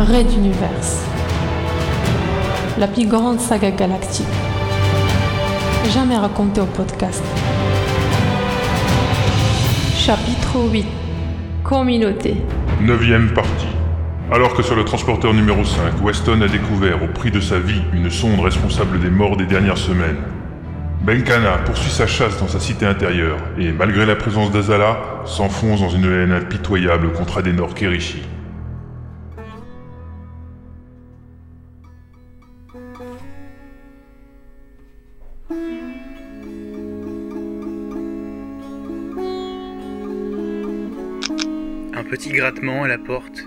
Red Universe. La plus grande saga galactique. Jamais racontée au podcast. Chapitre 8. Communauté. Neuvième partie. Alors que sur le transporteur numéro 5, Weston a découvert au prix de sa vie une sonde responsable des morts des dernières semaines. Benkana poursuit sa chasse dans sa cité intérieure et, malgré la présence d'Azala, s'enfonce dans une haine impitoyable contre Adenor Kerishi. Un petit grattement à la porte,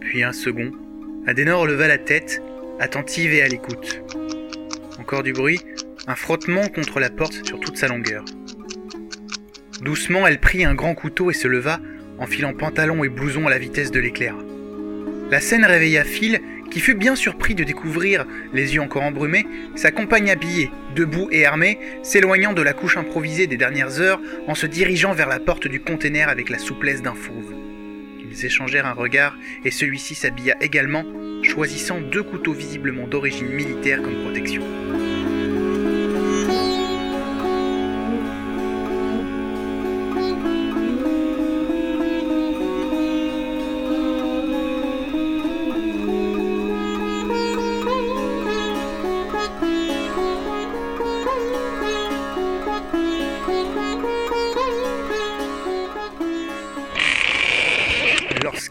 puis un second. Adenor leva la tête, attentive et à l'écoute. Encore du bruit, un frottement contre la porte sur toute sa longueur. Doucement, elle prit un grand couteau et se leva, enfilant pantalon et blouson à la vitesse de l'éclair. La scène réveilla Phil, qui fut bien surpris de découvrir, les yeux encore embrumés, sa compagne habillée, debout et armée, s'éloignant de la couche improvisée des dernières heures en se dirigeant vers la porte du container avec la souplesse d'un fauve. Ils échangèrent un regard et celui-ci s'habilla également, choisissant deux couteaux visiblement d'origine militaire comme protection.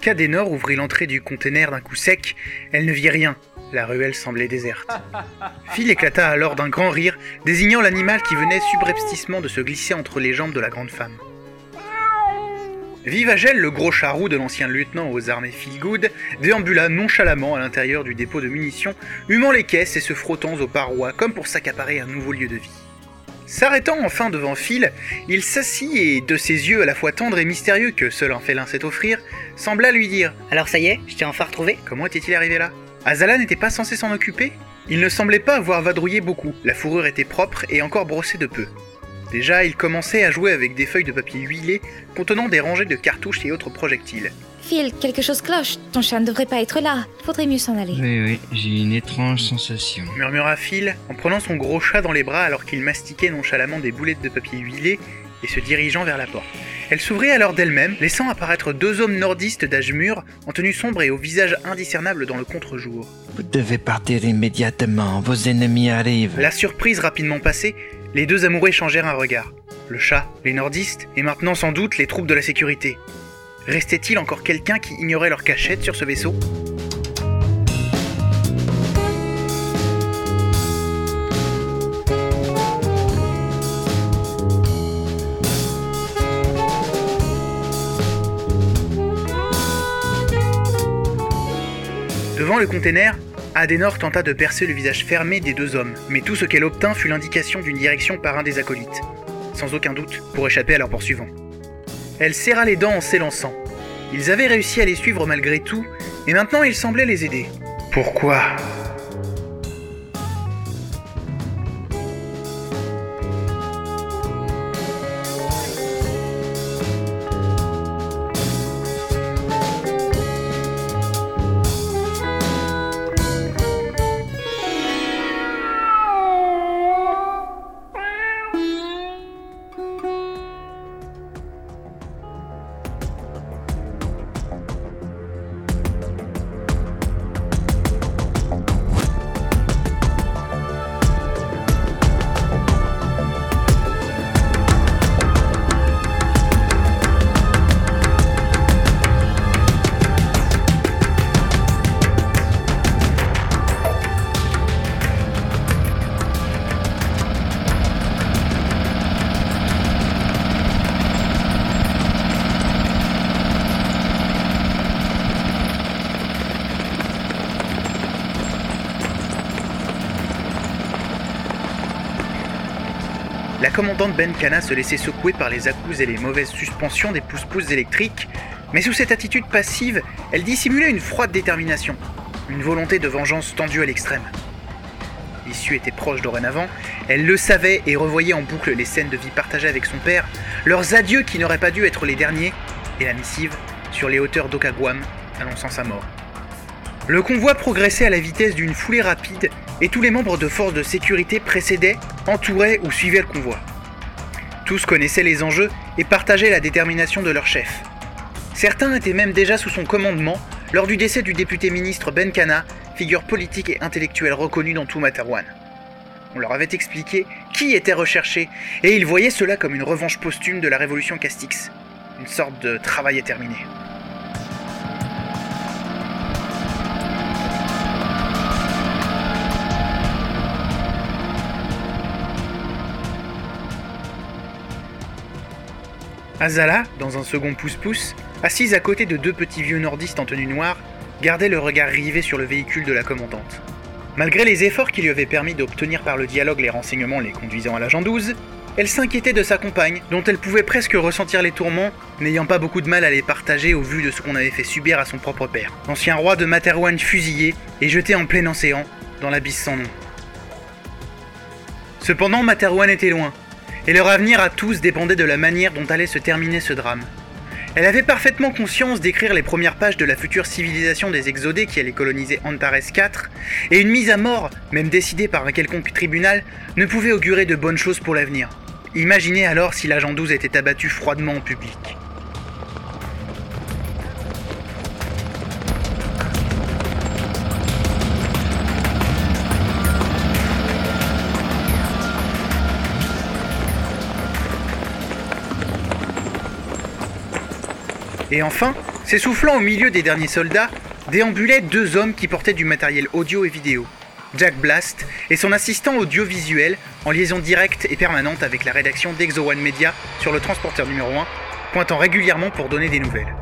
Lorsqu'Adenor ouvrit l'entrée du conteneur d'un coup sec, elle ne vit rien. La ruelle semblait déserte. Phil éclata alors d'un grand rire, désignant l'animal qui venait subrepticement de se glisser entre les jambes de la grande femme. Vivagel, le gros charroux de l'ancien lieutenant aux armées Philgood, déambula nonchalamment à l'intérieur du dépôt de munitions, humant les caisses et se frottant aux parois comme pour s'accaparer un nouveau lieu de vie. S'arrêtant enfin devant Phil, il s'assit et, de ses yeux à la fois tendres et mystérieux que seul un félin sait offrir, sembla lui dire Alors ça y est, je t'ai enfin retrouvé Comment était-il arrivé là? Azala n'était pas censé s'en occuper? Il ne semblait pas avoir vadrouillé beaucoup, la fourrure était propre et encore brossée de peu. Déjà, il commençait à jouer avec des feuilles de papier huilé contenant des rangées de cartouches et autres projectiles. Phil, quelque chose cloche. Ton chat ne devrait pas être là. Faudrait mieux s'en aller. Oui, oui, j'ai une étrange sensation. Murmura Phil en prenant son gros chat dans les bras alors qu'il mastiquait nonchalamment des boulettes de papier huilé et se dirigeant vers la porte. Elle s'ouvrit alors d'elle-même, laissant apparaître deux hommes nordistes d'âge mûr, en tenue sombre et au visage indiscernable dans le contre-jour. Vous devez partir immédiatement, vos ennemis arrivent. La surprise rapidement passée, les deux amoureux échangèrent un regard. Le chat, les nordistes, et maintenant sans doute les troupes de la sécurité. Restait-il encore quelqu'un qui ignorait leur cachette sur ce vaisseau? Devant le container, Adenor tenta de percer le visage fermé des deux hommes, mais tout ce qu'elle obtint fut l'indication d'une direction par un des acolytes, sans aucun doute, pour échapper à leurs poursuivants. Elle serra les dents en s'élançant. Ils avaient réussi à les suivre malgré tout, et maintenant ils semblaient les aider. Pourquoi? La commandante Benkana se laissait secouer par les à-coups et les mauvaises suspensions des pousse-pousses électriques, mais sous cette attitude passive, elle dissimulait une froide détermination, une volonté de vengeance tendue à l'extrême. L'issue était proche dorénavant, elle le savait et revoyait en boucle les scènes de vie partagées avec son père, leurs adieux qui n'auraient pas dû être les derniers, et la missive sur les hauteurs d'Okagwam annonçant sa mort. Le convoi progressait à la vitesse d'une foulée rapide et tous les membres de forces de sécurité précédaient, entouraient ou suivaient le convoi. Tous connaissaient les enjeux et partageaient la détermination de leur chef. Certains étaient même déjà sous son commandement lors du décès du député ministre Ben Kana, figure politique et intellectuelle reconnue dans tout Matawan. On leur avait expliqué qui était recherché et ils voyaient cela comme une revanche posthume de la révolution Castix, une sorte de travail à terminer. Azala, dans un second pouce-pouce, assise à côté de deux petits vieux nordistes en tenue noire, gardait le regard rivé sur le véhicule de la commandante. Malgré les efforts qui lui avaient permis d'obtenir par le dialogue les renseignements les conduisant à l'agent 12, elle s'inquiétait de sa compagne, dont elle pouvait presque ressentir les tourments, n'ayant pas beaucoup de mal à les partager au vu de ce qu'on avait fait subir à son propre père, l'ancien roi de Materwan fusillé et jeté en plein océan, dans l'abysse sans nom. Cependant, Materwan était loin, et leur avenir à tous dépendait de la manière dont allait se terminer ce drame. Elle avait parfaitement conscience d'écrire les premières pages de la future civilisation des exodés qui allait coloniser Antares IV, et une mise à mort, même décidée par un quelconque tribunal, ne pouvait augurer de bonnes choses pour l'avenir. Imaginez alors si l'agent 12 était abattu froidement en public. Et enfin, s'essoufflant au milieu des derniers soldats, déambulaient deux hommes qui portaient du matériel audio et vidéo. Jack Blast et son assistant audiovisuel en liaison directe et permanente avec la rédaction d'Exo One Media sur le transporteur numéro 1, pointant régulièrement pour donner des nouvelles.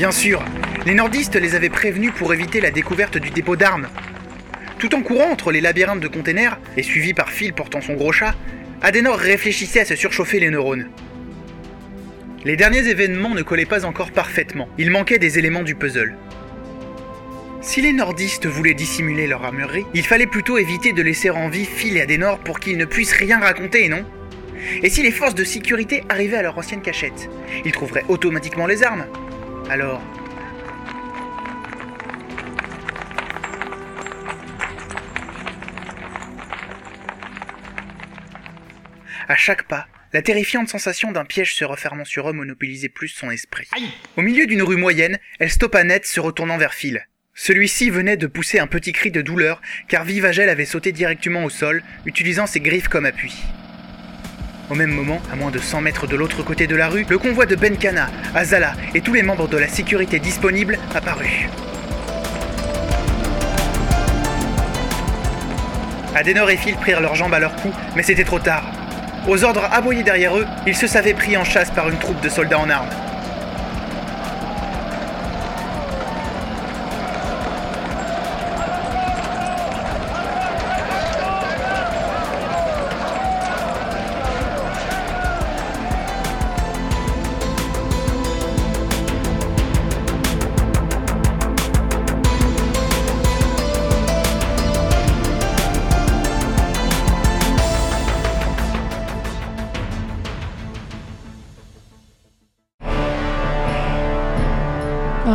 Bien sûr, les nordistes les avaient prévenus pour éviter la découverte du dépôt d'armes. Tout en courant entre les labyrinthes de containers, et suivi par Phil portant son gros chat, Adenor réfléchissait à se surchauffer les neurones. Les derniers événements ne collaient pas encore parfaitement, il manquait des éléments du puzzle. Si les nordistes voulaient dissimuler leur armurerie, il fallait plutôt éviter de laisser en vie Phil et Adenor pour qu'ils ne puissent rien raconter, non? Et si les forces de sécurité arrivaient à leur ancienne cachette Ils trouveraient automatiquement les armes? Alors... À chaque pas, la terrifiante sensation d'un piège se refermant sur eux monopolisait plus son esprit. Au milieu d'une rue moyenne, elle stoppa net se retournant vers Phil. Celui-ci venait de pousser un petit cri de douleur car Vivagel avait sauté directement au sol, utilisant ses griffes comme appui. Au même moment, à moins de 100 mètres de l'autre côté de la rue, le convoi de Benkana, Azala et tous les membres de la sécurité disponibles apparut. Adenor et Phil prirent leurs jambes à leur cou, mais c'était trop tard. Aux ordres aboyés derrière eux, ils se savaient pris en chasse par une troupe de soldats en armes.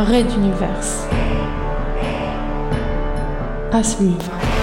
Red d'univers. À suivre.